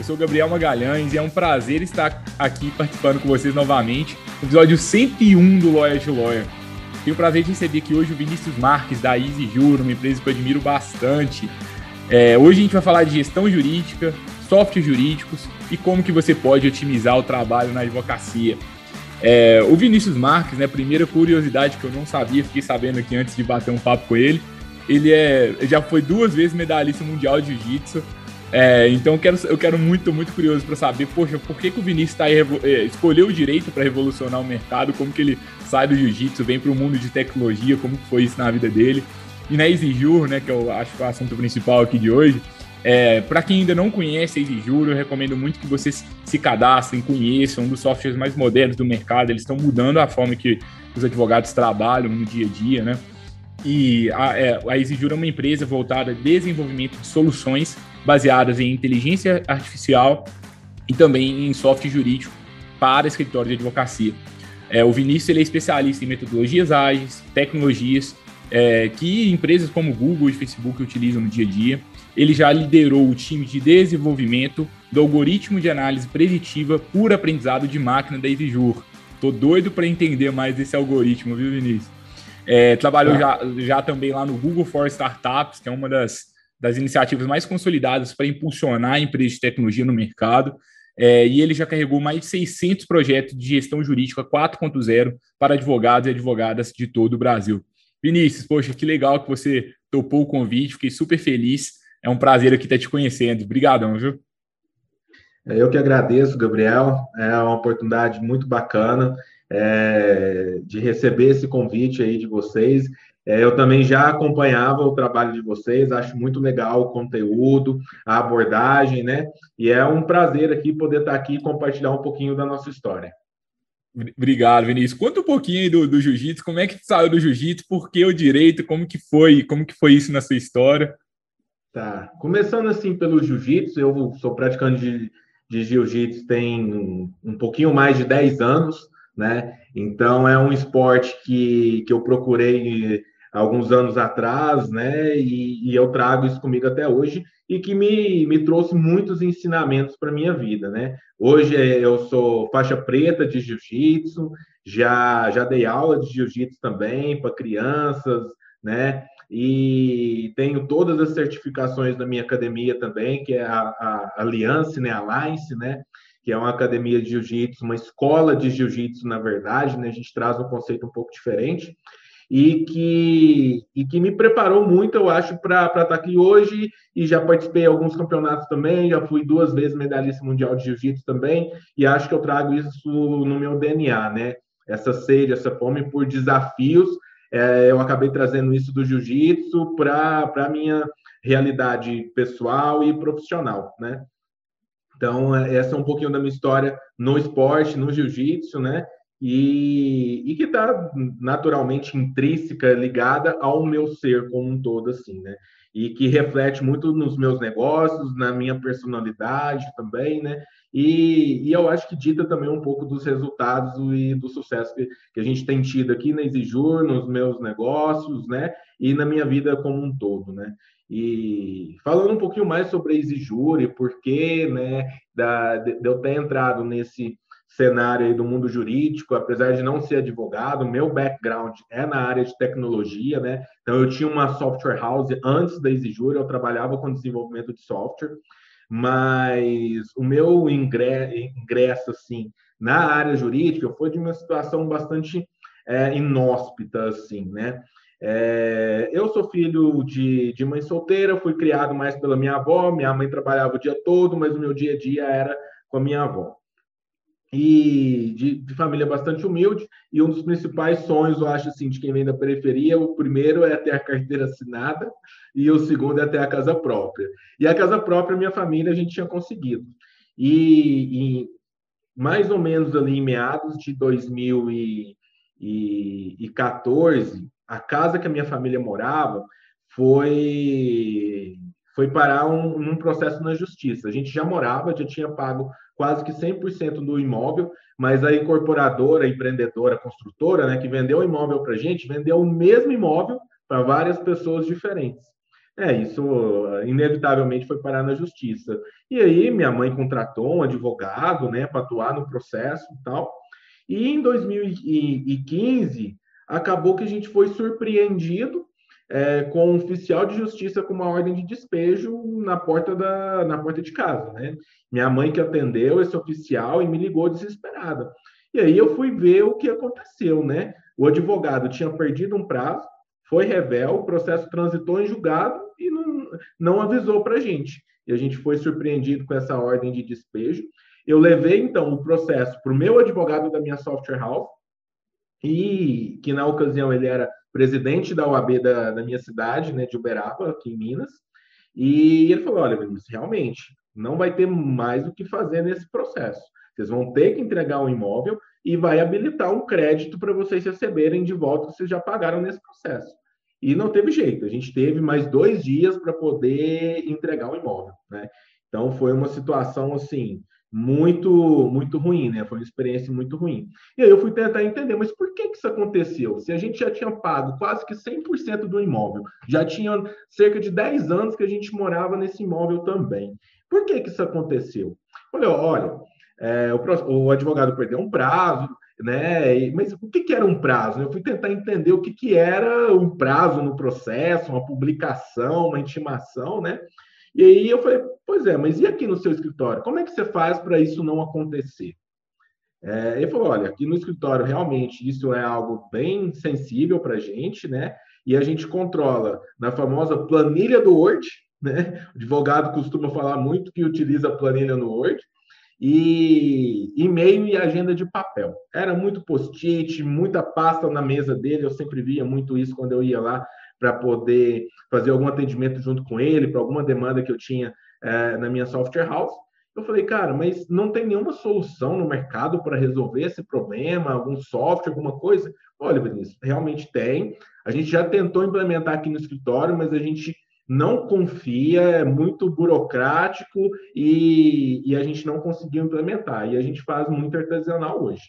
Eu sou o Gabriel Magalhães e é um prazer estar aqui participando com vocês novamente no episódio 101 do Lawyer to Lawyer. Tenho o prazer de receber aqui hoje o Vinícius Marques, da Easy Juro, uma empresa que eu admiro bastante. É, hoje a gente vai falar de gestão jurídica, softwares jurídicos e como que você pode otimizar o trabalho na advocacia. É, o Vinícius Marques, né, primeira curiosidade que eu não sabia, fiquei sabendo aqui antes de bater um papo com ele, ele é, já foi duas vezes medalhista mundial de jiu-jitsu, é, então eu quero, eu quero muito, muito curioso para saber, poxa, por que, que o Vinícius tá aí, é, escolheu o direito para revolucionar o mercado, como que ele sai do jiu-jitsu, vem para o mundo de tecnologia, como que foi isso na vida dele. E na EasyJur, né, que eu acho que é o assunto principal aqui de hoje, é, para quem ainda não conhece a EasyJur, eu recomendo muito que vocês se cadastrem, conheçam, um dos softwares mais modernos do mercado, eles estão mudando a forma que os advogados trabalham no dia a dia, né? E a, é, a é uma empresa voltada a desenvolvimento de soluções baseadas em inteligência artificial e também em software jurídico para escritórios de advocacia. É, o Vinícius ele é especialista em metodologias ágeis, tecnologias é, que empresas como Google e Facebook utilizam no dia a dia. Ele já liderou o time de desenvolvimento do algoritmo de análise preditiva por aprendizado de máquina da EasyJur. Tô doido para entender mais desse algoritmo, viu, Vinícius? É, trabalhou já, já também lá no Google for Startups, que é uma das das iniciativas mais consolidadas para impulsionar a empresa de tecnologia no mercado. É, e ele já carregou mais de 600 projetos de gestão jurídica 4.0 para advogados e advogadas de todo o Brasil. Vinícius, poxa, que legal que você topou o convite, fiquei super feliz. É um prazer aqui estar te conhecendo. Obrigadão, viu? É, eu que agradeço, Gabriel. É uma oportunidade muito bacana é, de receber esse convite aí de vocês eu também já acompanhava o trabalho de vocês, acho muito legal o conteúdo, a abordagem, né? E é um prazer aqui poder estar aqui e compartilhar um pouquinho da nossa história. Obrigado, Vinícius. Conta um pouquinho do, do jiu-jitsu, como é que saiu do jiu-jitsu, por que o direito, como que foi, como que foi isso na sua história? Tá, começando assim pelo jiu-jitsu, eu sou praticante de, de jiu-jitsu tem um pouquinho mais de 10 anos, né? Então é um esporte que, que eu procurei alguns anos atrás, né? E, e, eu trago isso comigo até hoje e que me, me trouxe muitos ensinamentos para minha vida, né? Hoje é, eu sou faixa preta de jiu-jitsu, já já dei aula de jiu-jitsu também para crianças, né? E tenho todas as certificações da minha academia também, que é a, a Alliance, né? Alliance, né? que é uma academia de jiu-jitsu, uma escola de jiu-jitsu, na verdade, né? A gente traz um conceito um pouco diferente e que, e que me preparou muito, eu acho, para estar aqui hoje. E já participei de alguns campeonatos também, já fui duas vezes medalhista mundial de jiu-jitsu também, e acho que eu trago isso no meu DNA, né? Essa sede, essa fome por desafios. É, eu acabei trazendo isso do jiu-jitsu para a minha realidade pessoal e profissional, né? Então, essa é um pouquinho da minha história no esporte, no jiu-jitsu, né? E, e que está naturalmente intrínseca, ligada ao meu ser como um todo, assim, né? E que reflete muito nos meus negócios, na minha personalidade também, né? E, e eu acho que dita também um pouco dos resultados e do sucesso que, que a gente tem tido aqui na Exijur, nos meus negócios, né? E na minha vida como um todo, né? E falando um pouquinho mais sobre a Exijur e por que, né, da, de, de eu ter entrado nesse cenário do mundo jurídico, apesar de não ser advogado, meu background é na área de tecnologia, né? Então eu tinha uma software house antes da Exijura, eu trabalhava com desenvolvimento de software, mas o meu ingresso assim na área jurídica foi de uma situação bastante é, inóspita, assim, né? É, eu sou filho de, de mãe solteira, fui criado mais pela minha avó, minha mãe trabalhava o dia todo, mas o meu dia a dia era com a minha avó e de, de, família bastante humilde, e um dos principais sonhos, eu acho, assim, de quem vem da periferia, o primeiro é ter a carteira assinada, e o segundo é ter a casa própria. E a casa própria, minha família, a gente tinha conseguido. E, e mais ou menos ali em meados de 2000 e, 2014, a casa que a minha família morava foi foi parar um, um processo na justiça. A gente já morava, já tinha pago quase que 100% do imóvel, mas a incorporadora, empreendedora, construtora, né, que vendeu o imóvel para a gente, vendeu o mesmo imóvel para várias pessoas diferentes. É, isso inevitavelmente foi parar na justiça. E aí minha mãe contratou um advogado, né, para atuar no processo e tal. E em 2015 acabou que a gente foi surpreendido é, com um oficial de justiça com uma ordem de despejo na porta da na porta de casa, né? Minha mãe que atendeu esse oficial e me ligou desesperada. E aí eu fui ver o que aconteceu, né? O advogado tinha perdido um prazo, foi revel, o processo transitou em julgado e não, não avisou para a gente. E a gente foi surpreendido com essa ordem de despejo. Eu levei, então, o processo para o meu advogado da minha software house, e que na ocasião ele era presidente da OAB da, da minha cidade, né, de Uberaba, aqui em Minas, e ele falou: olha, realmente, não vai ter mais o que fazer nesse processo. Vocês vão ter que entregar o um imóvel e vai habilitar um crédito para vocês receberem de volta que vocês já pagaram nesse processo. E não teve jeito, a gente teve mais dois dias para poder entregar o imóvel, né? Então foi uma situação assim muito muito ruim, né? Foi uma experiência muito ruim. E aí eu fui tentar entender, mas por que, que isso aconteceu? Se a gente já tinha pago quase que 100% do imóvel, já tinha cerca de 10 anos que a gente morava nesse imóvel também. Por que, que isso aconteceu? Olha, olha, é, o, o, advogado perdeu um prazo, né? Mas o que, que era um prazo? Eu fui tentar entender o que, que era um prazo no processo, uma publicação, uma intimação, né? E aí eu falei, pois é, mas e aqui no seu escritório? Como é que você faz para isso não acontecer? É, ele falou, olha, aqui no escritório realmente isso é algo bem sensível para a gente, né? E a gente controla na famosa planilha do Word, né? O advogado costuma falar muito que utiliza a planilha no Word e e-mail e agenda de papel. Era muito post-it, muita pasta na mesa dele, eu sempre via muito isso quando eu ia lá para poder fazer algum atendimento junto com ele, para alguma demanda que eu tinha é, na minha software house. Eu falei, cara, mas não tem nenhuma solução no mercado para resolver esse problema, algum software, alguma coisa? Olha, Vinícius, realmente tem. A gente já tentou implementar aqui no escritório, mas a gente não confia, é muito burocrático e, e a gente não conseguiu implementar. E a gente faz muito artesanal hoje.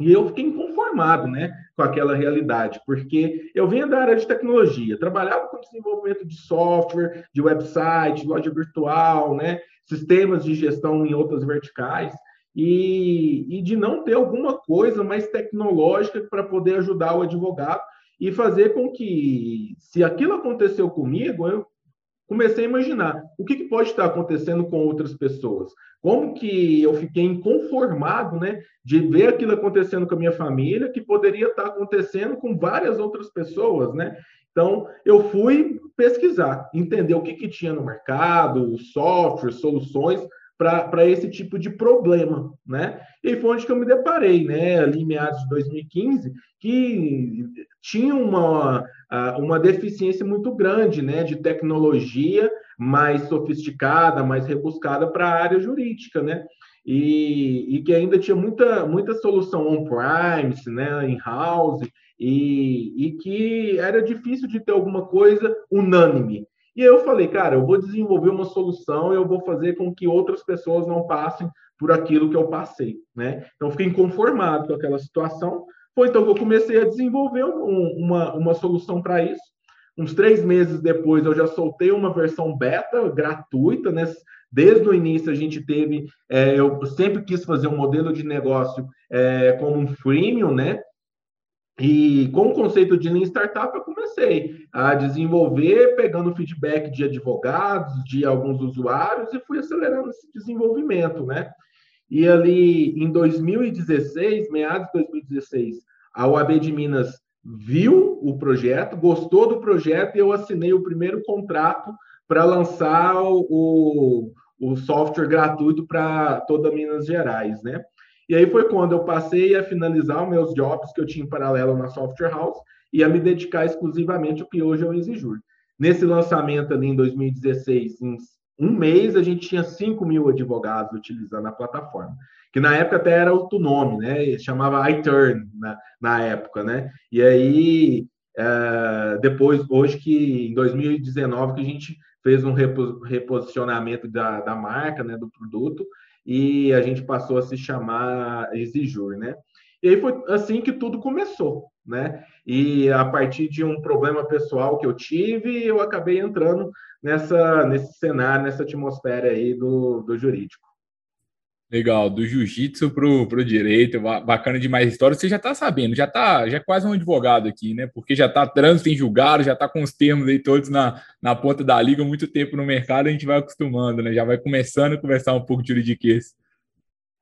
E eu fiquei inconformado né, com aquela realidade, porque eu venho da área de tecnologia, trabalhava com desenvolvimento de software, de website, loja virtual, né, sistemas de gestão em outras verticais, e, e de não ter alguma coisa mais tecnológica para poder ajudar o advogado e fazer com que, se aquilo aconteceu comigo, eu comecei a imaginar o que, que, pode estar acontecendo com outras pessoas. Como que eu fiquei inconformado, né, de ver aquilo acontecendo com a minha família, que poderia estar acontecendo com várias outras pessoas, né? Então, eu fui pesquisar, entender o que, que tinha no mercado, software, soluções para esse tipo de problema, né? E foi onde que eu me deparei, né, ali em meados de 2015, que tinha uma, uma deficiência muito grande, né, de tecnologia mais sofisticada, mais rebuscada para a área jurídica, né? E, e, que ainda tinha muita, muita solução on-premise, né, in-house, e, e que era difícil de ter alguma coisa unânime. E eu falei, cara, eu vou desenvolver uma solução e eu vou fazer com que outras pessoas não passem por aquilo que eu passei, né? Então, fiquei inconformado com aquela situação. Foi então que eu comecei a desenvolver um, uma, uma solução para isso. Uns três meses depois, eu já soltei uma versão beta gratuita, né? Desde o início, a gente teve. É, eu sempre quis fazer um modelo de negócio é, como um freemium, né? E com o conceito de Lean Startup, eu comecei a desenvolver, pegando feedback de advogados, de alguns usuários, e fui acelerando esse desenvolvimento, né? E ali, em 2016, meados de 2016, a UAB de Minas viu o projeto, gostou do projeto, e eu assinei o primeiro contrato para lançar o, o software gratuito para toda Minas Gerais, né? E aí foi quando eu passei a finalizar os meus jobs que eu tinha em paralelo na Software House e a me dedicar exclusivamente ao que hoje é o Exijur. Nesse lançamento ali em 2016, em um mês, a gente tinha 5 mil advogados utilizando a plataforma. que na época até era outro nome, né? Chamava iTurn na, na época, né? E aí é, depois, hoje que em 2019 que a gente fez um reposicionamento da, da marca, né, do produto, e a gente passou a se chamar Exijur, né? E aí foi assim que tudo começou, né? E a partir de um problema pessoal que eu tive, eu acabei entrando nessa nesse cenário, nessa atmosfera aí do, do jurídico. Legal, do jiu-jitsu pro, pro direito, bacana demais a história. Você já tá sabendo, já tá, já é quase um advogado aqui, né? Porque já tá trânsito em julgado, já tá com os termos aí todos na, na ponta da liga, muito tempo no mercado, a gente vai acostumando, né? Já vai começando a conversar um pouco de juridiquês.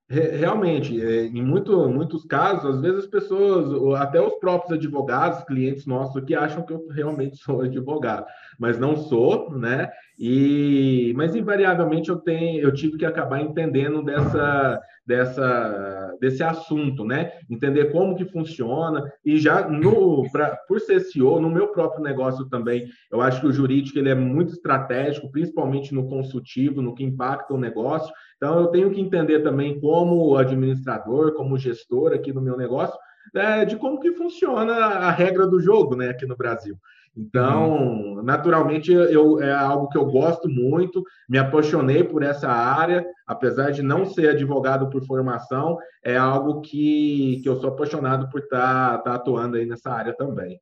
Realmente, é, em muito, muitos casos, às vezes as pessoas, até os próprios advogados, clientes nossos aqui, acham que eu realmente sou advogado, mas não sou, né? E, mas invariavelmente eu tenho, eu tive que acabar entendendo dessa, dessa, desse assunto, né? Entender como que funciona e já no, pra, por ser CEO, no meu próprio negócio também, eu acho que o jurídico ele é muito estratégico, principalmente no consultivo, no que impacta o negócio. Então eu tenho que entender também como administrador, como gestor aqui no meu negócio, é, de como que funciona a regra do jogo, né, aqui no Brasil. Então, uhum. naturalmente, eu, é algo que eu gosto muito, me apaixonei por essa área, apesar de não ser advogado por formação, é algo que, que eu sou apaixonado por estar tá, tá atuando aí nessa área também.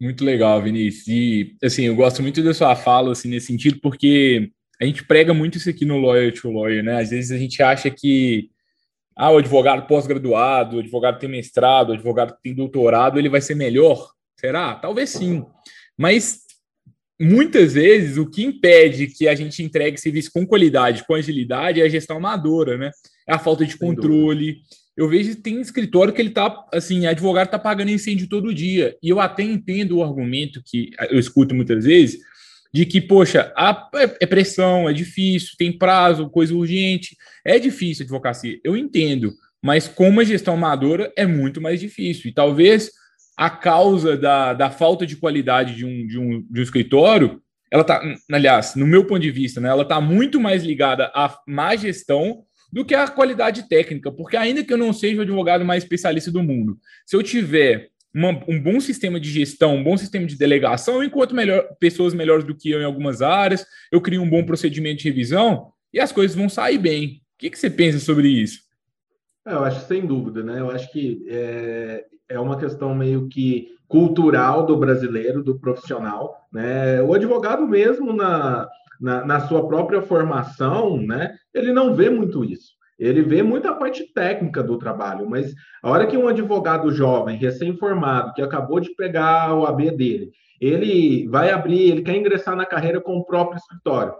Muito legal, Vinícius. E, assim, eu gosto muito da sua fala, assim, nesse sentido, porque a gente prega muito isso aqui no Lawyer to Lawyer, né? Às vezes a gente acha que ah, o advogado pós-graduado, o advogado tem mestrado, o advogado tem doutorado, ele vai ser melhor. Será? Talvez sim. Mas muitas vezes o que impede que a gente entregue serviço com qualidade, com agilidade, é a gestão amadora, né? É a falta de controle. Eu vejo que tem escritório que ele tá, assim, advogado tá pagando incêndio todo dia. E eu até entendo o argumento que eu escuto muitas vezes, de que, poxa, a, é pressão, é difícil, tem prazo, coisa urgente, é difícil a advocacia. Eu entendo, mas com uma gestão amadora é muito mais difícil. E talvez a causa da, da falta de qualidade de um, de um, de um escritório, ela está, aliás, no meu ponto de vista, né, ela está muito mais ligada à má gestão do que à qualidade técnica, porque ainda que eu não seja o advogado mais especialista do mundo, se eu tiver uma, um bom sistema de gestão, um bom sistema de delegação, eu encontro melhor, pessoas melhores do que eu em algumas áreas, eu crio um bom procedimento de revisão e as coisas vão sair bem. O que, que você pensa sobre isso? É, eu acho sem dúvida, né? Eu acho que é, é uma questão meio que cultural do brasileiro, do profissional, né? O advogado mesmo na, na, na sua própria formação, né? Ele não vê muito isso. Ele vê muita parte técnica do trabalho, mas a hora que um advogado jovem, recém-formado, que acabou de pegar o AB dele, ele vai abrir, ele quer ingressar na carreira com o próprio escritório.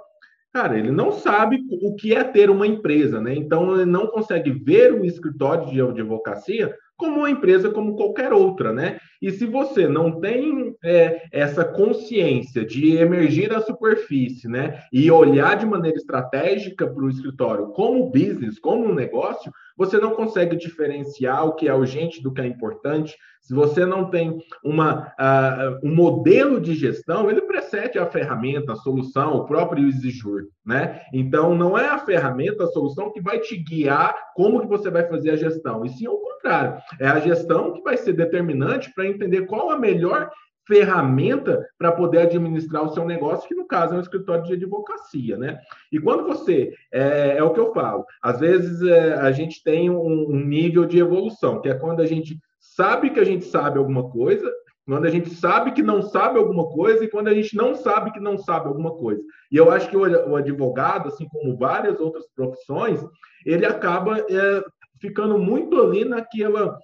Cara, ele não sabe o que é ter uma empresa, né? Então ele não consegue ver o escritório de advocacia como uma empresa como qualquer outra, né? E se você não tem é, essa consciência de emergir da superfície, né, e olhar de maneira estratégica para o escritório como business, como um negócio, você não consegue diferenciar o que é urgente do que é importante. Se você não tem uma, uh, um modelo de gestão, ele precede a ferramenta, a solução, o próprio exigir, né? Então, não é a ferramenta, a solução que vai te guiar como que você vai fazer a gestão, e sim ao contrário. É a gestão que vai ser determinante para entender qual a melhor ferramenta para poder administrar o seu negócio, que no caso é um escritório de advocacia, né? E quando você, é, é o que eu falo, às vezes é, a gente tem um, um nível de evolução, que é quando a gente sabe que a gente sabe alguma coisa, quando a gente sabe que não sabe alguma coisa e quando a gente não sabe que não sabe alguma coisa. E eu acho que o advogado, assim como várias outras profissões, ele acaba é, ficando muito ali naquela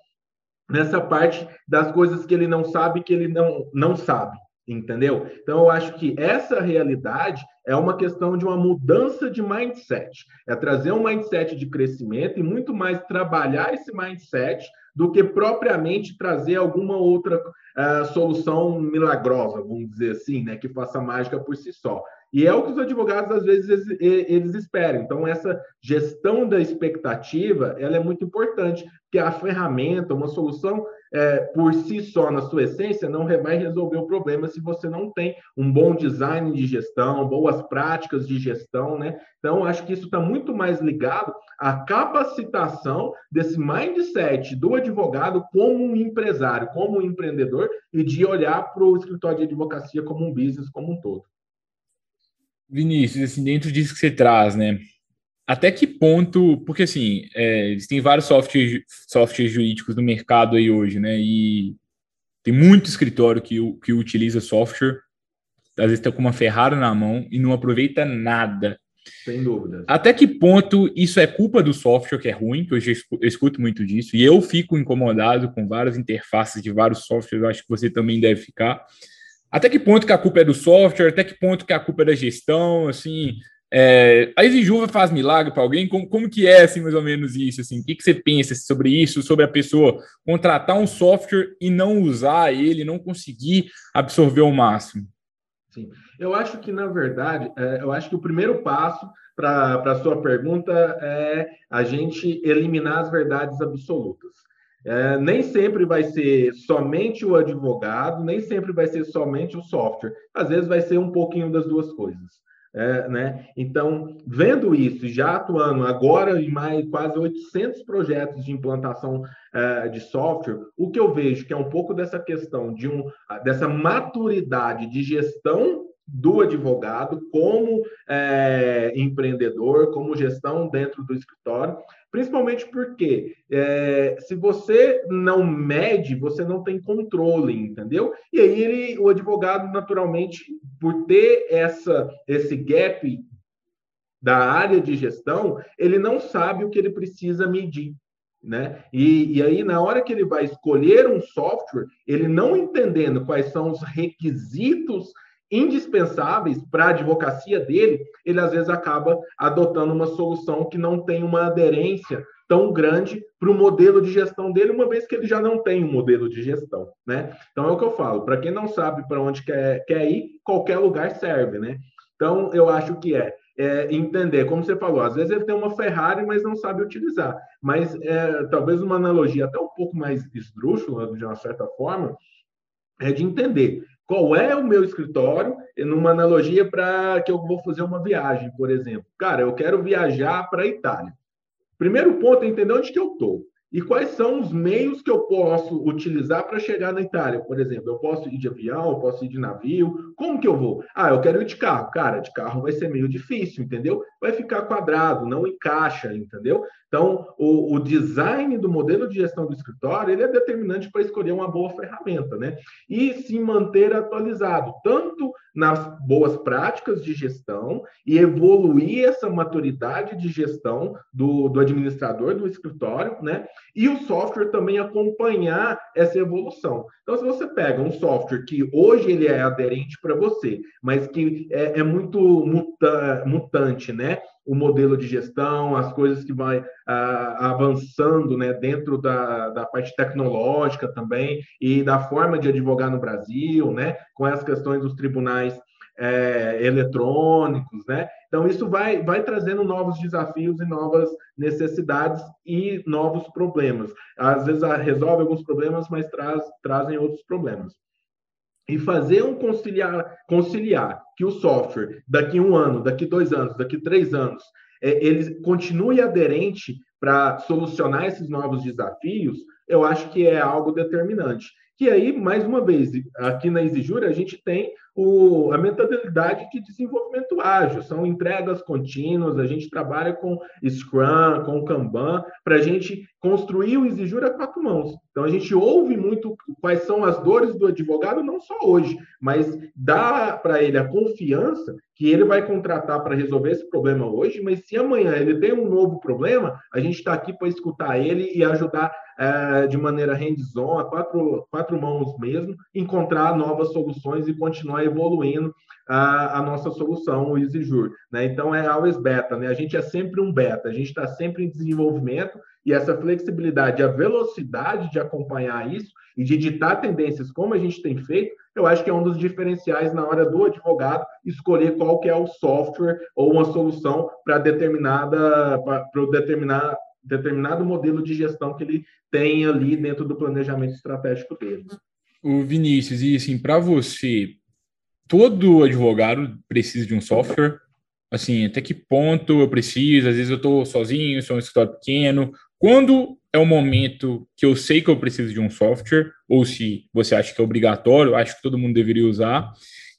nessa parte das coisas que ele não sabe que ele não, não sabe, entendeu? Então, eu acho que essa realidade é uma questão de uma mudança de mindset, é trazer um mindset de crescimento e muito mais trabalhar esse mindset do que propriamente trazer alguma outra uh, solução milagrosa, vamos dizer assim, né, que faça mágica por si só. E é o que os advogados, às vezes, eles esperam. Então, essa gestão da expectativa, ela é muito importante, porque a ferramenta, uma solução, é, por si só, na sua essência, não vai resolver o problema se você não tem um bom design de gestão, boas práticas de gestão, né? Então, acho que isso está muito mais ligado à capacitação desse mindset do advogado como um empresário, como um empreendedor, e de olhar para o escritório de advocacia como um business como um todo. Vinícius, assim, dentro disso que você traz, né? Até que ponto, porque assim, é, existem vários softwares, softwares jurídicos no mercado aí hoje, né? E tem muito escritório que, que utiliza software, às vezes está com uma Ferrari na mão e não aproveita nada. Sem dúvida. Até que ponto isso é culpa do software que é ruim, que eu já escuto muito disso, e eu fico incomodado com várias interfaces de vários softwares, eu acho que você também deve ficar. Até que ponto que a culpa é do software, até que ponto que a culpa é da gestão, assim, é, a Exijuva faz milagre para alguém? Como, como que é, assim, mais ou menos isso? Assim? O que, que você pensa sobre isso, sobre a pessoa contratar um software e não usar ele, não conseguir absorver o máximo? Sim, eu acho que, na verdade, é, eu acho que o primeiro passo para a sua pergunta é a gente eliminar as verdades absolutas. É, nem sempre vai ser somente o advogado, nem sempre vai ser somente o software. Às vezes vai ser um pouquinho das duas coisas. É, né? Então, vendo isso, já atuando agora em mais quase 800 projetos de implantação é, de software, o que eu vejo que é um pouco dessa questão de um, dessa maturidade de gestão do advogado como é, empreendedor, como gestão dentro do escritório, principalmente porque é, se você não mede, você não tem controle, entendeu? E aí ele, o advogado, naturalmente, por ter essa, esse gap da área de gestão, ele não sabe o que ele precisa medir. Né? E, e aí, na hora que ele vai escolher um software, ele não entendendo quais são os requisitos indispensáveis para a advocacia dele, ele às vezes acaba adotando uma solução que não tem uma aderência tão grande para o modelo de gestão dele, uma vez que ele já não tem um modelo de gestão, né? Então é o que eu falo, para quem não sabe para onde quer, quer ir, qualquer lugar serve, né? Então eu acho que é, é, entender, como você falou, às vezes ele tem uma Ferrari, mas não sabe utilizar. Mas é, talvez uma analogia até um pouco mais esdrúxula, de uma certa forma, é de entender qual é o meu escritório, numa analogia para que eu vou fazer uma viagem, por exemplo. Cara, eu quero viajar para a Itália. Primeiro ponto é entender onde que eu estou. E quais são os meios que eu posso utilizar para chegar na Itália? Por exemplo, eu posso ir de avião, eu posso ir de navio. Como que eu vou? Ah, eu quero ir de carro. Cara, de carro vai ser meio difícil, entendeu? Vai ficar quadrado, não encaixa, entendeu? Então, o, o design do modelo de gestão do escritório ele é determinante para escolher uma boa ferramenta, né? E se manter atualizado, tanto nas boas práticas de gestão e evoluir essa maturidade de gestão do, do administrador do escritório, né? E o software também acompanhar essa evolução. Então, se você pega um software que hoje ele é aderente para você, mas que é, é muito muta, mutante, né? O modelo de gestão, as coisas que vai ah, avançando né, dentro da, da parte tecnológica também e da forma de advogar no Brasil, né? Com as questões dos tribunais é, eletrônicos, né? Então, isso vai, vai trazendo novos desafios e novas necessidades e novos problemas. Às vezes resolve alguns problemas, mas traz, trazem outros problemas. E fazer um conciliar, conciliar que o software, daqui um ano, daqui dois anos, daqui três anos, é, ele continue aderente para solucionar esses novos desafios, eu acho que é algo determinante. Que aí, mais uma vez, aqui na Exijura, a gente tem o, a mentalidade de desenvolvimento ágil, são entregas contínuas, a gente trabalha com Scrum, com Kanban, para a gente construir o Exijura a quatro mãos. Então, a gente ouve muito quais são as dores do advogado, não só hoje, mas dá para ele a confiança que ele vai contratar para resolver esse problema hoje, mas se amanhã ele tem um novo problema, a gente está aqui para escutar ele e ajudar é, de maneira hands-on, a quatro, quatro mãos mesmo, encontrar novas soluções e continuar evoluindo a, a nossa solução, o EasyJur. Né? Então, é always beta, né? a gente é sempre um beta, a gente está sempre em desenvolvimento e essa flexibilidade, a velocidade de acompanhar isso e de ditar tendências como a gente tem feito, eu acho que é um dos diferenciais na hora do advogado escolher qual que é o software ou uma solução para determinada para determinar determinado modelo de gestão que ele tem ali dentro do planejamento estratégico dele. O Vinícius, e assim, para você, todo advogado precisa de um software? Assim, até que ponto eu preciso? Às vezes eu estou sozinho, sou um escritório pequeno. Quando é o momento que eu sei que eu preciso de um software, ou se você acha que é obrigatório, acho que todo mundo deveria usar.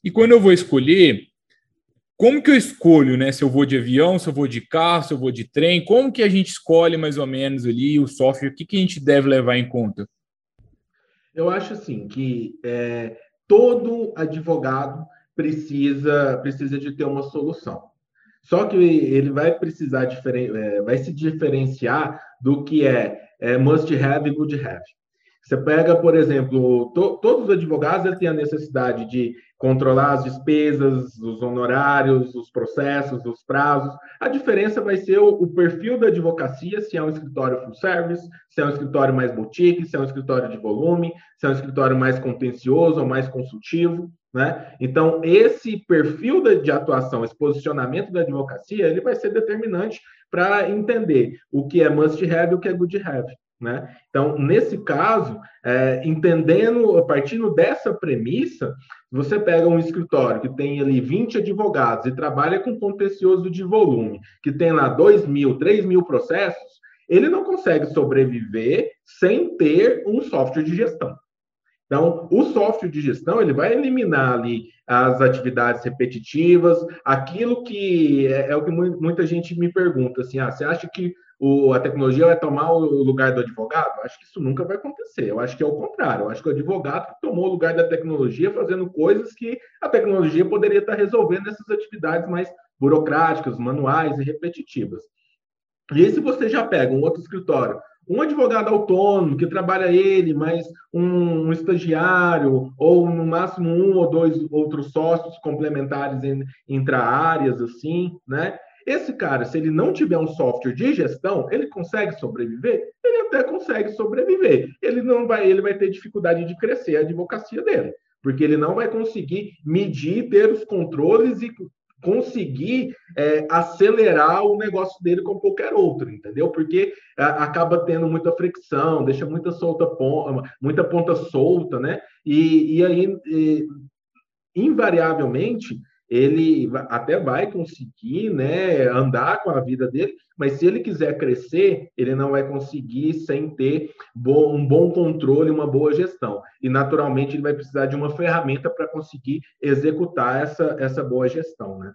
E quando eu vou escolher, como que eu escolho, né? Se eu vou de avião, se eu vou de carro, se eu vou de trem, como que a gente escolhe mais ou menos ali o software? O que, que a gente deve levar em conta? Eu acho assim que é, todo advogado precisa precisa de ter uma solução. Só que ele vai precisar diferen, é, vai se diferenciar do que é, é must have e good have. Você pega, por exemplo, to, todos os advogados têm a necessidade de controlar as despesas, os honorários, os processos, os prazos. A diferença vai ser o, o, perfil da advocacia, se é um escritório full service, se é um escritório mais boutique, se é um escritório de volume, se é um escritório mais contencioso ou mais consultivo. Né? Então, esse perfil de, de atuação, esse posicionamento da advocacia, ele vai ser determinante para entender o que é must have e o que é good have. Né? Então, nesse caso, é, entendendo, a partir dessa premissa, você pega um escritório que tem ali 20 advogados e trabalha com contencioso de volume, que tem lá 2 mil, 3 mil processos, ele não consegue sobreviver sem ter um software de gestão. Então, o software de gestão ele vai eliminar ali as atividades repetitivas, aquilo que é, é o que muita gente me pergunta assim, ah, você acha que o, a tecnologia vai tomar o lugar do advogado? Acho que isso nunca vai acontecer. Eu acho que é o contrário. Eu acho que o advogado tomou o lugar da tecnologia fazendo coisas que a tecnologia poderia estar resolvendo essas atividades mais burocráticas, manuais e repetitivas. E aí, se você já pega um outro escritório, um advogado autônomo que trabalha ele, mais um, um estagiário, ou no máximo um ou dois outros sócios complementares em, intra-áreas, assim, né? Esse cara, se ele não tiver um software de gestão, ele consegue sobreviver? Ele até consegue sobreviver. Ele não vai, ele vai ter dificuldade de crescer a advocacia dele, porque ele não vai conseguir medir, ter os controles e conseguir é, acelerar o negócio dele com qualquer outro, entendeu? Porque a, é, acaba tendo muita fricção, deixa muita solta muita ponta solta, né? E, e aí, e, invariavelmente, ele até vai conseguir né, andar com a vida dele, mas se ele quiser crescer, ele não vai conseguir sem ter bom, um bom controle, uma boa gestão. E, naturalmente, ele vai precisar de uma ferramenta para conseguir executar essa, essa boa gestão. Né?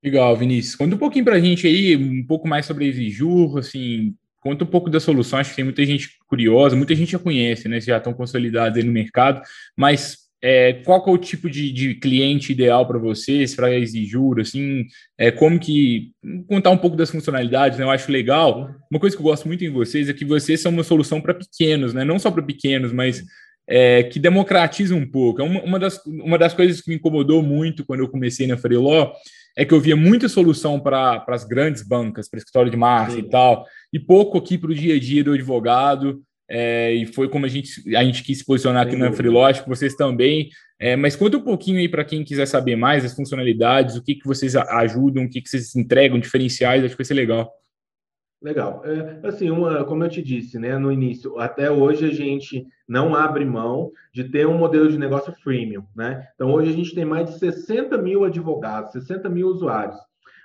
Legal, Vinícius. Conta um pouquinho para a gente aí, um pouco mais sobre a Exijur, assim, conta um pouco da solução. Acho que tem muita gente curiosa, muita gente já conhece, né? Já estão consolidados aí no mercado, mas é, qual é o tipo de, de cliente ideal para vocês, para exigir assim, é, como que, contar um pouco das funcionalidades, né, eu acho legal, uma coisa que eu gosto muito em vocês é que vocês são uma solução para pequenos, né, não só para pequenos, mas é, que democratiza um pouco, é uma, uma, das, uma das coisas que me incomodou muito quando eu comecei na Freeló, é que eu via muita solução para as grandes bancas, para escritório de marca e tal, e pouco aqui para o dia a dia do advogado, é, e foi como a gente, a gente quis se posicionar aqui na Freelógico, vocês também. É, mas conta um pouquinho aí para quem quiser saber mais as funcionalidades, o que, que vocês ajudam, o que, que vocês entregam, diferenciais, acho que vai ser legal. Legal. É, assim, uma, como eu te disse né, no início, até hoje a gente não abre mão de ter um modelo de negócio freemium. Né? Então, hoje a gente tem mais de 60 mil advogados, 60 mil usuários.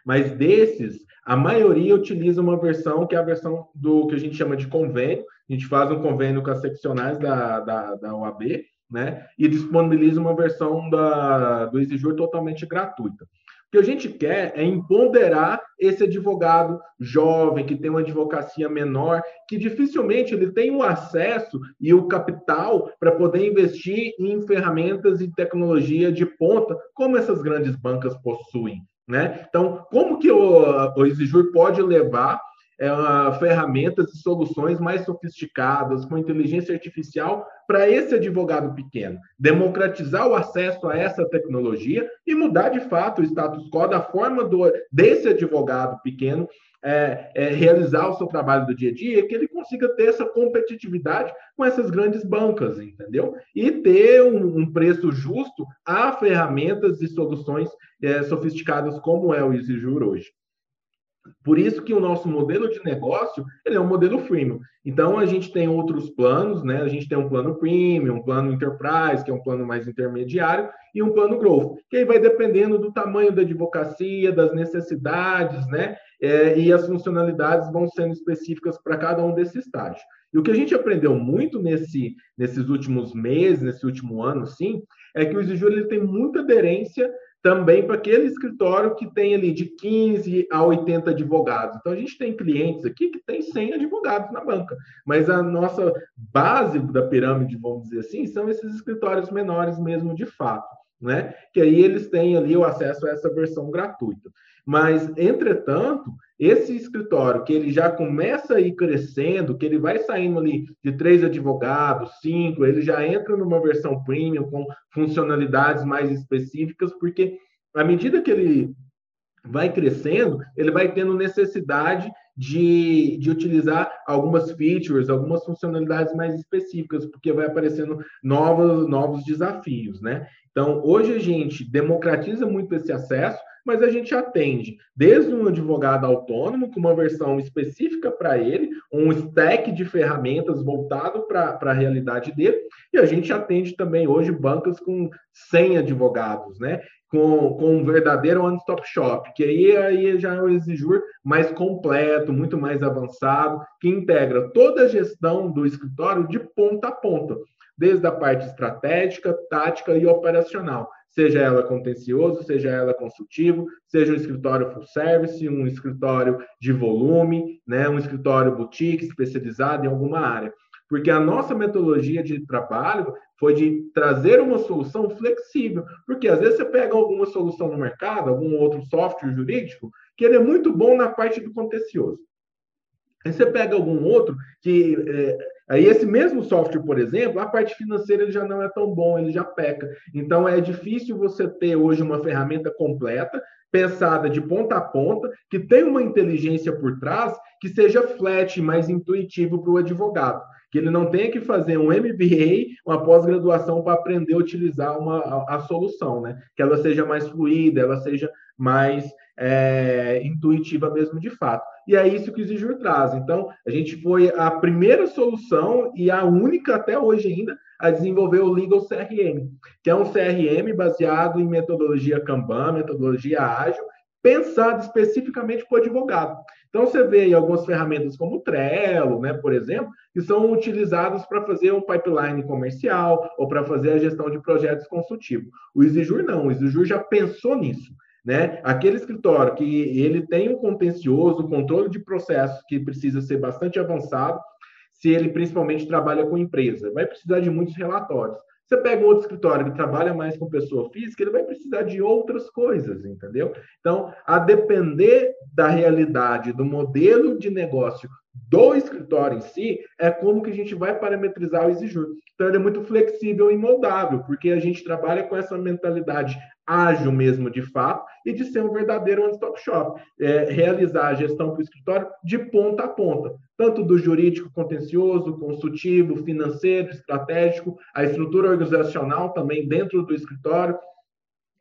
Mas desses, a maioria utiliza uma versão que é a versão do que a gente chama de convênio, a gente faz um convênio com as seccionais da, da, da OAB, né? E disponibiliza uma versão da, do Exijur totalmente gratuita. O que a gente quer é empoderar esse advogado jovem, que tem uma advocacia menor, que dificilmente ele tem o acesso e o capital para poder investir em ferramentas e tecnologia de ponta, como essas grandes bancas possuem. Né? Então, como que o, o Exijur pode levar é, ferramentas e soluções mais sofisticadas, com inteligência artificial, para esse advogado pequeno. Democratizar o acesso a essa tecnologia e mudar de fato o status quo da forma do, desse advogado pequeno é, é, realizar o seu trabalho do dia a dia, que ele consiga ter essa competitividade com essas grandes bancas, entendeu? E ter um, um preço justo a ferramentas e soluções é, sofisticadas como é o EasyJur hoje. Por isso que o nosso modelo de negócio ele é um modelo freemium. Então a gente tem outros planos, né? A gente tem um plano premium, um plano enterprise, que é um plano mais intermediário, e um plano growth, que aí vai dependendo do tamanho da advocacia, das necessidades, né? É, e as funcionalidades vão sendo específicas para cada um desses estágios. E o que a gente aprendeu muito nesse, nesses últimos meses, nesse último ano, sim, é que o Exijur ele tem muita aderência também para aquele escritório que tem ali de 15 a 80 advogados. Então, a gente tem clientes aqui que tem 100 advogados na banca, mas a nossa base da pirâmide, vamos dizer assim, são esses escritórios menores mesmo de fato, né? Que aí eles têm ali o acesso a essa versão gratuita. Mas, entretanto, esse escritório que ele já começa a ir crescendo, que ele vai saindo ali de três advogados, cinco, ele já entra numa versão premium com funcionalidades mais específicas, porque à medida que ele vai crescendo, ele vai tendo necessidade de, de utilizar algumas features, algumas funcionalidades mais específicas, porque vai aparecendo novos, novos desafios, né? Então, hoje a gente democratiza muito esse acesso, mas a gente atende desde um advogado autônomo, com uma versão específica para ele, um stack de ferramentas voltado para a realidade dele, e a gente atende também hoje bancas com 100 advogados, né? Com, com um verdadeiro one-stop shop, que aí, aí já é o Exijur mais completo, muito mais avançado, que integra toda a gestão do escritório de ponta a ponta, desde a parte estratégica, tática e operacional seja ela contencioso, seja ela consultivo, seja um escritório full service, um escritório de volume, né, um escritório boutique especializado em alguma área. Porque a nossa metodologia de trabalho foi de trazer uma solução flexível. Porque às vezes você pega alguma solução no mercado, algum outro software jurídico, que ele é muito bom na parte do contencioso. Aí você pega algum outro que é, Aí esse mesmo software, por exemplo, a parte financeira ele já não é tão bom, ele já peca. Então é difícil você ter hoje uma ferramenta completa, pensada de ponta a ponta, que tem uma inteligência por trás, que seja flat, mais intuitivo para o advogado. Que ele não tenha que fazer um MBA, uma pós-graduação para aprender a utilizar uma, a, a solução, né? Que ela seja mais fluida, ela seja mais é, intuitiva mesmo de fato. E é isso que o Exijur traz. Então, a gente foi a primeira solução e a única até hoje ainda a desenvolver o Legal CRM, que é um CRM baseado em metodologia Kanban, metodologia ágil, pensado especificamente para o advogado. Então, você vê aí algumas ferramentas como o Trello, né, por exemplo, que são utilizadas para fazer um pipeline comercial ou para fazer a gestão de projetos consultivos. O Exijur não, o Exijur já pensou nisso. Né? Aquele escritório que ele tem um contencioso, um controle de processos que precisa ser bastante avançado, se ele principalmente trabalha com empresa, vai precisar de muitos relatórios. Você pega um outro escritório que trabalha mais com pessoa física, ele vai precisar de outras coisas, entendeu? Então, a depender da realidade, do modelo de negócio do escritório em si, é como que a gente vai parametrizar o exijur. Então, ele é muito flexível e moldável, porque a gente trabalha com essa mentalidade ágil mesmo, de fato, e de ser um verdadeiro one-stop shop. É, realizar a gestão para o escritório de ponta a ponta, tanto do jurídico contencioso, consultivo, financeiro, estratégico, a estrutura organizacional também dentro do escritório,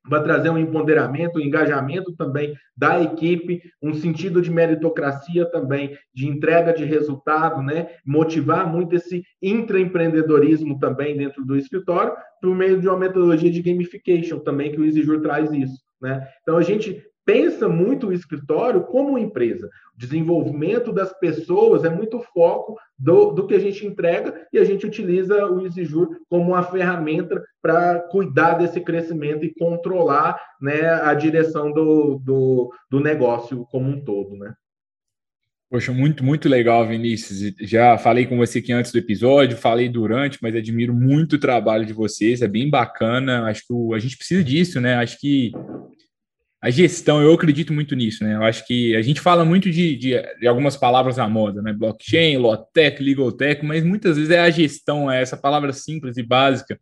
vai trazer um empoderamento, um engajamento também da equipe, um sentido de meritocracia também, de entrega de resultado, né? Motivar muito esse intraempreendedorismo também dentro do escritório, por meio de uma metodologia de gamification também, que o EasyJur traz isso, né? Então, a gente pensa muito o escritório como empresa. O desenvolvimento das pessoas é muito foco do, do que a gente entrega e a gente utiliza o EasyJur como uma ferramenta para cuidar desse crescimento e controlar né, a direção do, do, do negócio como um todo, né? Poxa, muito, muito legal, Vinícius. Já falei com você aqui antes do episódio, falei durante, mas admiro muito o trabalho de vocês, é bem bacana. Acho que a gente precisa disso, né? Acho que a gestão, eu acredito muito nisso, né? Eu acho que a gente fala muito de, de, de algumas palavras à moda, né? Blockchain, Lotech, Legal Tech, mas muitas vezes é a gestão, é essa palavra simples e básica,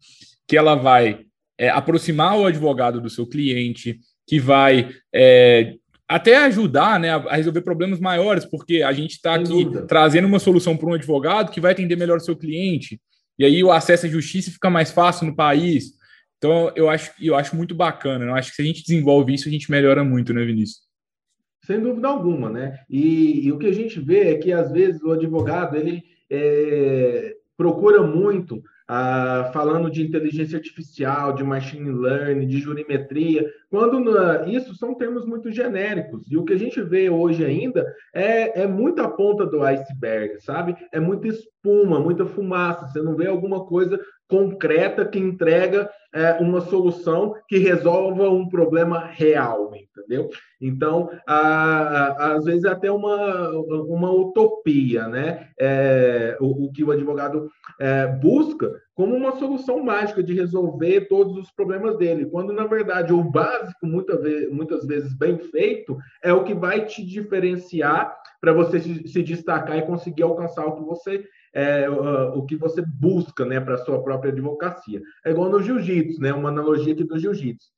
que ela vai é, aproximar o advogado do seu cliente, que vai é, até ajudar né, a resolver problemas maiores, porque a gente está aqui dúvida. trazendo uma solução para um advogado que vai atender melhor o seu cliente, e aí o acesso à justiça fica mais fácil no país. Então, eu acho, eu acho muito bacana. Eu acho que se a gente desenvolve isso, a gente melhora muito, né, Vinícius? Sem dúvida alguma, né? E, e, o que a gente vê é que, às vezes, o advogado, ele é, procura muito ah, falando de inteligência artificial, de machine learning, de jurimetria, quando na, isso são termos muito genéricos. E o que a gente vê hoje ainda é, é muita ponta do iceberg, sabe? É muita espuma, muita fumaça. Você não vê alguma coisa concreta que entrega é, uma solução que resolva um problema real, entendeu? Então, a, a, às vezes é até uma, uma utopia, né? É, o, o, que o advogado é, busca como uma solução mágica de resolver todos os problemas dele, quando na verdade o básico, muita vez, muitas vezes bem feito, é o que vai te diferenciar para você se, se destacar e conseguir alcançar o que você é, o, que você busca né, para a sua própria advocacia. É igual no jiu-jitsu, né, uma analogia aqui do jiu-jitsu.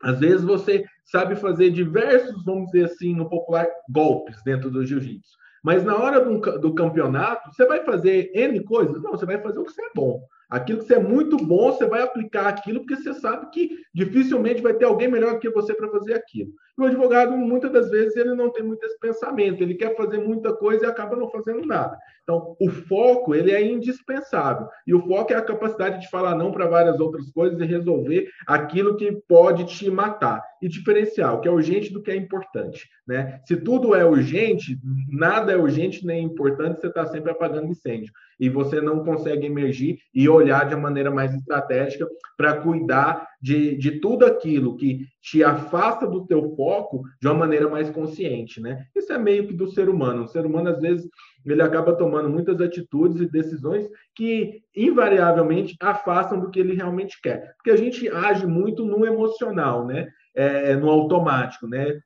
Às vezes você sabe fazer diversos, vamos dizer assim, no popular, golpes dentro do jiu-jitsu. Mas na hora do, do, campeonato, você vai fazer N coisas? Não, você vai fazer o que você é bom. Aquilo que você é muito bom, você vai aplicar aquilo, porque você sabe que dificilmente vai ter alguém melhor que você para fazer aquilo. E o advogado, muitas das vezes, ele não tem muito esse pensamento, ele quer fazer muita coisa e acaba não fazendo nada. Então, o foco, ele é indispensável. E o foco é a capacidade de falar não para várias outras coisas e resolver aquilo que pode te matar. E diferenciar o que é urgente do que é importante. Né? Se tudo é urgente, nada é urgente nem importante, você está sempre apagando incêndio. E você não consegue emergir e olhar de uma maneira mais estratégica para cuidar de, de tudo aquilo que te afasta do teu foco de uma maneira mais consciente, né? Isso é meio que do ser humano. O ser humano, às vezes, ele acaba tomando muitas atitudes e decisões que, invariavelmente, afastam do que ele realmente quer. Porque a gente age muito no emocional, né? É, no automático, né?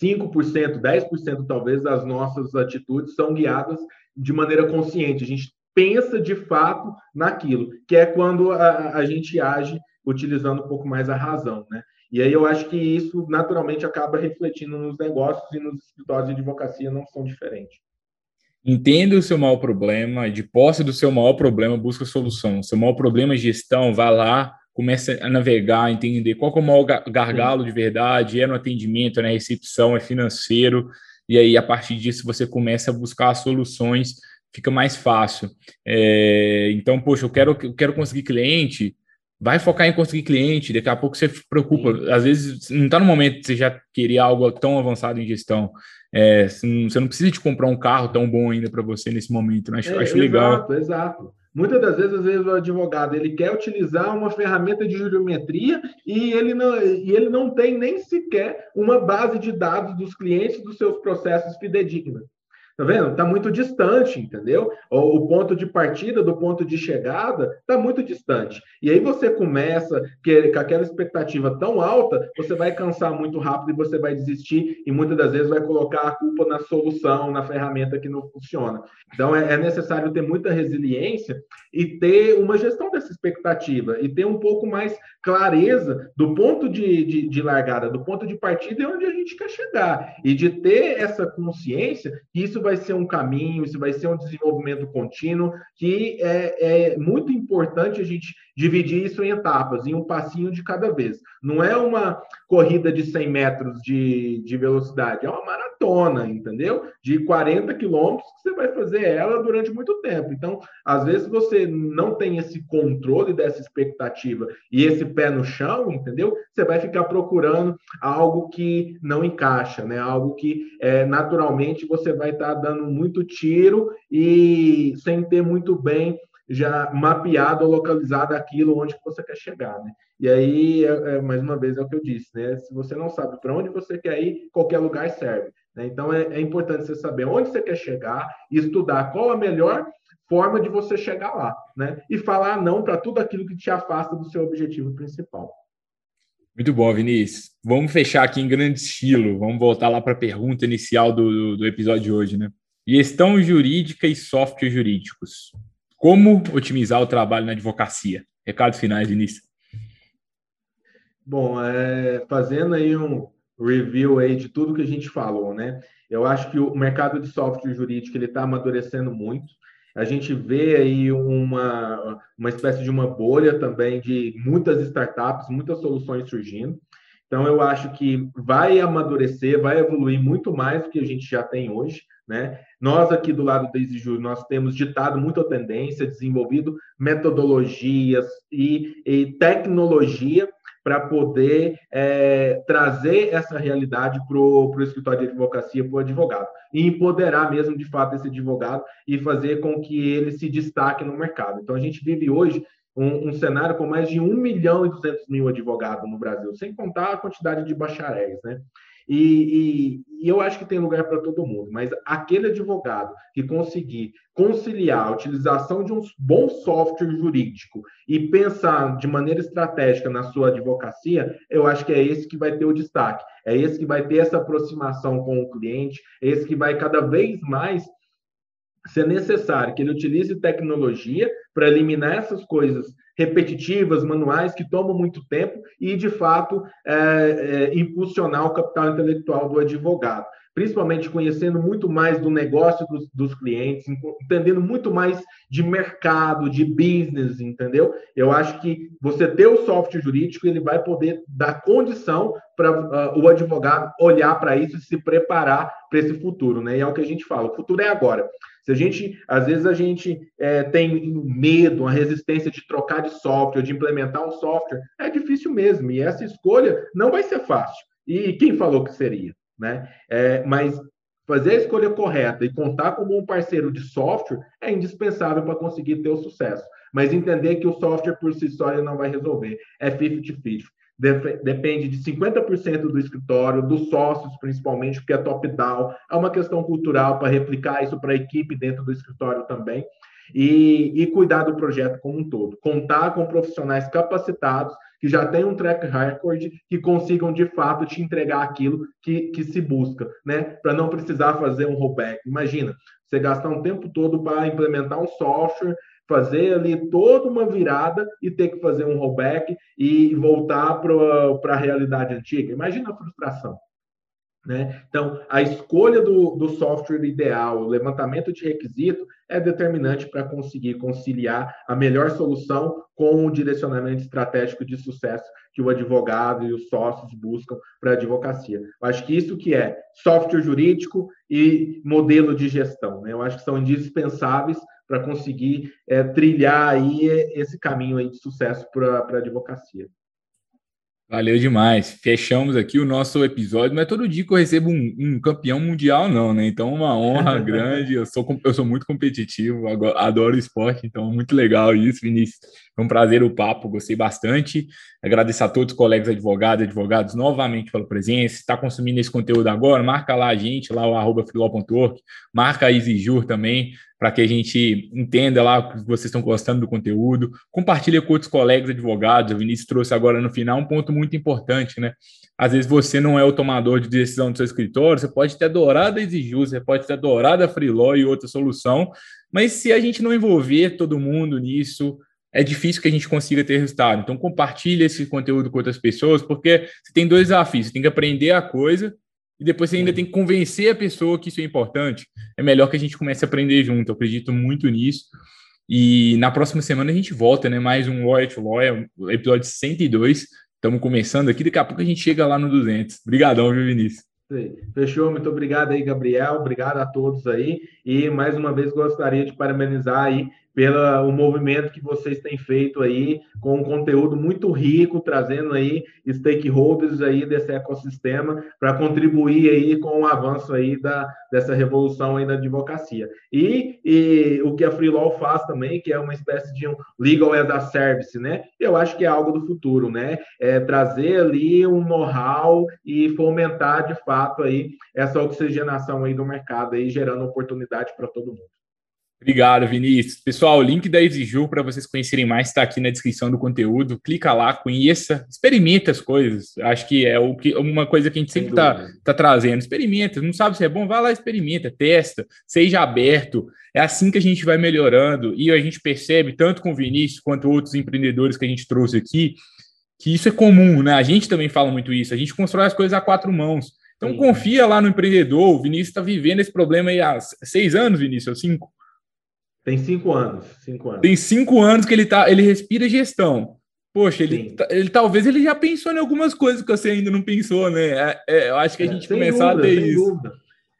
5%, 10% talvez das nossas atitudes são guiadas de maneira consciente. A gente pensa de fato naquilo, que é quando a, a gente age utilizando um pouco mais a razão, né? E aí eu acho que isso naturalmente acaba refletindo nos negócios e nos escritórios de advocacia não são diferentes. Entenda o seu maior problema, de posse do seu maior problema, busca solução. Seu maior problema é gestão, vá lá, comece a navegar, entender qual é o maior gargalo de verdade, é no atendimento, é na recepção, é financeiro, e aí a partir disso você começa a buscar soluções, fica mais fácil. É, então, poxa, eu quero, eu quero conseguir cliente, vai focar em conseguir cliente, daqui a pouco você se preocupa. Sim. Às vezes não está no momento de você já querer algo tão avançado em gestão. É, você não precisa de comprar um carro tão bom ainda para você nesse momento. Né? Acho, é, acho exato, legal. Exato, exato. Muitas das vezes, às vezes, o advogado ele quer utilizar uma ferramenta de geometria e ele não, e ele não tem nem sequer uma base de dados dos clientes dos seus processos fidedigna. Tá vendo? Tá muito distante, entendeu? O, ponto de partida do ponto de chegada tá muito distante. E aí você começa que, com aquela expectativa tão alta, você vai cansar muito rápido e você vai desistir e muitas das vezes vai colocar a culpa na solução, na ferramenta que não funciona. Então é, é necessário ter muita resiliência e ter uma gestão dessa expectativa e ter um pouco mais clareza do ponto de, de, de largada, do ponto de partida e onde a gente quer chegar. E de ter essa consciência que isso vai vai ser um caminho, isso vai ser um desenvolvimento contínuo, que é, é muito importante a gente dividir isso em etapas, em um passinho de cada vez. Não é uma corrida de 100 metros de, de velocidade, é uma maratona, entendeu? De 40 quilômetros você vai fazer ela durante muito tempo. Então, às vezes você não tem esse controle dessa expectativa e esse pé no chão, entendeu? Você vai ficar procurando algo que não encaixa, né? Algo que é, naturalmente você vai estar tá dando muito tiro e sem ter muito bem já mapeado ou localizado aquilo onde você quer chegar, né? E aí, é, é, mais uma vez, é o que eu disse, né? Se você não sabe para onde você quer ir, qualquer lugar serve. Né? Então, é, é importante você saber onde você quer chegar e estudar qual a melhor forma de você chegar lá, né? E falar não para tudo aquilo que te afasta do seu objetivo principal. Muito bom, Vinícius. Vamos fechar aqui em grande estilo. Vamos voltar lá para a pergunta inicial do, do episódio de hoje, né? Gestão jurídica e softwares jurídicos. Como otimizar o trabalho na advocacia? Recados finais, Vinícius. Bom, é, fazendo aí um review aí de tudo que a gente falou, né? Eu acho que o mercado de software jurídico ele está amadurecendo muito. A gente vê aí uma, uma espécie de uma bolha também de muitas startups, muitas soluções surgindo. Então, eu acho que vai amadurecer, vai evoluir muito mais do que a gente já tem hoje. Né? Nós aqui do lado da Exijur, nós temos ditado muita tendência, desenvolvido metodologias e, e tecnologia para poder é, trazer essa realidade para o escritório de advocacia, para o advogado, e empoderar mesmo, de fato, esse advogado e fazer com que ele se destaque no mercado. Então, a gente vive hoje um, um, cenário com mais de 1 milhão e 200 mil advogados no Brasil, sem contar a quantidade de bacharéis, né? E, e, e eu acho que tem lugar para todo mundo, mas aquele advogado que conseguir conciliar a utilização de um bom software jurídico e pensar de maneira estratégica na sua advocacia, eu acho que é esse que vai ter o destaque, é esse que vai ter essa aproximação com o cliente, é esse que vai cada vez mais se é necessário que ele utilize tecnologia para eliminar essas coisas repetitivas, manuais, que tomam muito tempo e, de fato, é, é, impulsionar o capital intelectual do advogado principalmente conhecendo muito mais do negócio dos, dos, clientes, entendendo muito mais de mercado, de business, entendeu? Eu acho que você ter o software jurídico, ele vai poder dar condição para uh, o advogado olhar para isso e se preparar para esse futuro, né? E é o que a gente fala, o futuro é agora. Se a gente, às vezes a gente é, tem medo, uma resistência de trocar de software, de implementar um software, é difícil mesmo. E essa escolha não vai ser fácil. E quem falou que seria? né? É, mas fazer a escolha correta e contar como um parceiro de software é indispensável para conseguir ter o sucesso. Mas entender que o software por si só não vai resolver. É 50-50. Depende de 50% do escritório, dos sócios, principalmente, porque é top-down. É uma questão cultural para replicar isso para a equipe dentro do escritório também. E, e cuidar do projeto como um todo. Contar com profissionais capacitados que já tem um track record, que consigam de fato te entregar aquilo que, que se busca, né? Para não precisar fazer um rollback. Imagina, você gastar um tempo todo para implementar um software, fazer ali toda uma virada e ter que fazer um rollback e voltar para a realidade antiga. Imagina a frustração. Né? Então, a escolha do, do software ideal, o levantamento de requisito, é determinante para conseguir conciliar a melhor solução com o direcionamento estratégico de sucesso que o advogado e os sócios buscam para a advocacia. Eu acho que isso que é software jurídico e modelo de gestão. Né? Eu acho que são indispensáveis para conseguir é, trilhar aí esse caminho aí de sucesso para a advocacia. Valeu demais. Fechamos aqui o nosso episódio. Não é todo dia que eu recebo um, um campeão mundial, não, né? Então, uma honra grande. Eu sou, eu sou muito competitivo, adoro esporte, então muito legal isso, Vinícius. Foi um prazer o papo, gostei bastante. Agradeço a todos os colegas advogados e advogados novamente pela presença. está consumindo esse conteúdo agora, marca lá a gente, lá o arroba marca a EasyJur também, para que a gente entenda lá que vocês estão gostando do conteúdo. Compartilha com outros colegas advogados. O Vinícius trouxe agora no final um ponto muito importante, né? Às vezes você não é o tomador de decisão do seu escritório, você pode ter adorado a Exijus, você pode ter adorado a Freelaw e outra solução, mas se a gente não envolver todo mundo nisso, é difícil que a gente consiga ter resultado. Então, compartilhe esse conteúdo com outras pessoas, porque você tem dois desafios. Você tem que aprender a coisa e depois você ainda tem que convencer a pessoa que isso é importante. É melhor que a gente comece a aprender junto. Eu acredito muito nisso. E na próxima semana a gente volta, né? Mais um Lawyer to Lawyer, episódio 102. Estamos começando aqui. Daqui a pouco a gente chega lá no 200. Obrigadão, viu, Vinícius? Fechou, muito obrigado aí, Gabriel. Obrigado a todos aí. E mais uma vez gostaria de parabenizar aí pelo o movimento que vocês têm feito aí, com um conteúdo muito rico, trazendo aí stakeholders aí desse ecossistema para contribuir aí com o avanço aí da, dessa revolução aí da advocacia. E, e o que a Freelaw faz também, que é uma espécie de um legal as a service, né? Eu acho que é algo do futuro, né? É trazer ali um know-how e fomentar de fato aí essa oxigenação aí do mercado aí, gerando oportunidade para todo mundo. Obrigado, Vinícius. Pessoal, o link da EasyJu para vocês conhecerem mais está aqui na descrição do conteúdo. Clica lá, conheça, experimenta as coisas. Acho que é o que, uma coisa que a gente sempre está tá trazendo. Experimenta, não sabe se é bom, vai lá, experimenta, testa, seja aberto. É assim que a gente vai melhorando. E a gente percebe, tanto com o Vinícius quanto outros empreendedores que a gente trouxe aqui, que isso é comum, né? A gente também fala muito isso. A gente constrói as coisas a quatro mãos. Então, Sim. confia lá no empreendedor. O Vinícius está vivendo esse problema há seis anos, Vinícius, ou cinco? Tem cinco anos. Cinco anos. Tem cinco anos que ele tá, ele respira gestão. Poxa, ele, ele talvez ele já pensou em algumas coisas que você ainda não pensou, né? É, é, eu acho que a é, gente é, começar dúvida, a ter isso. Dúvida.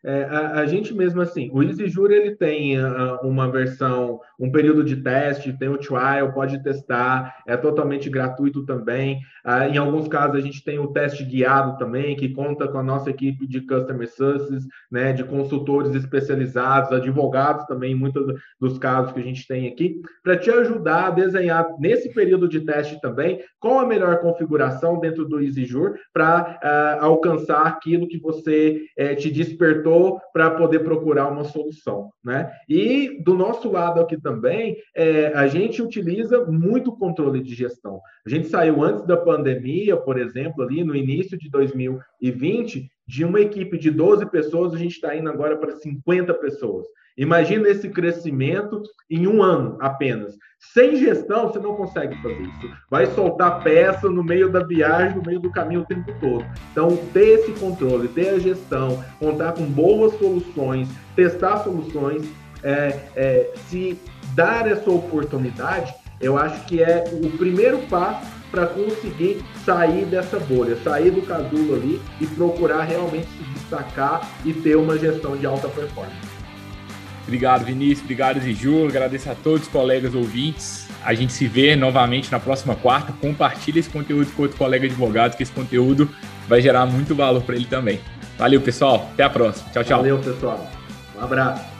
É, a, a, gente mesmo assim, o EasyJure ele tem uh, uma versão, um período de teste, tem o trial, pode testar, é totalmente gratuito também. Uh, em alguns casos a gente tem o teste guiado também, que conta com a nossa equipe de customer success, né, de consultores especializados, advogados também, muitos dos casos que a gente tem aqui, para te ajudar a desenhar nesse período de teste também qual a melhor configuração dentro do EasyJure para alcançar aquilo que você eh, te despertou para poder procurar uma solução, né? E do nosso lado aqui também, é, a gente utiliza muito controle de gestão. A gente saiu antes da pandemia, por exemplo, ali no início de 2020, de uma equipe de 12 pessoas, a gente está indo agora para 50 pessoas. Imagina esse crescimento em um ano apenas. Sem gestão, você não consegue fazer isso. Vai soltar peça no meio da viagem, no meio do caminho o tempo todo. Então, ter esse controle, ter a gestão, contar com boas soluções, testar soluções, é, é, se dar essa oportunidade, eu acho que é o primeiro passo para conseguir sair dessa bolha, sair do casulo ali e procurar realmente se destacar e ter uma gestão de alta performance. Obrigado, Vinícius. Obrigado, Ziju. Agradeço a todos os colegas ouvintes. A gente se vê novamente na próxima quarta. Compartilhe esse conteúdo com outro colega advogado, que esse conteúdo vai gerar muito valor para ele também. Valeu, pessoal. Até a próxima. Tchau, tchau. Valeu, pessoal. Um abraço.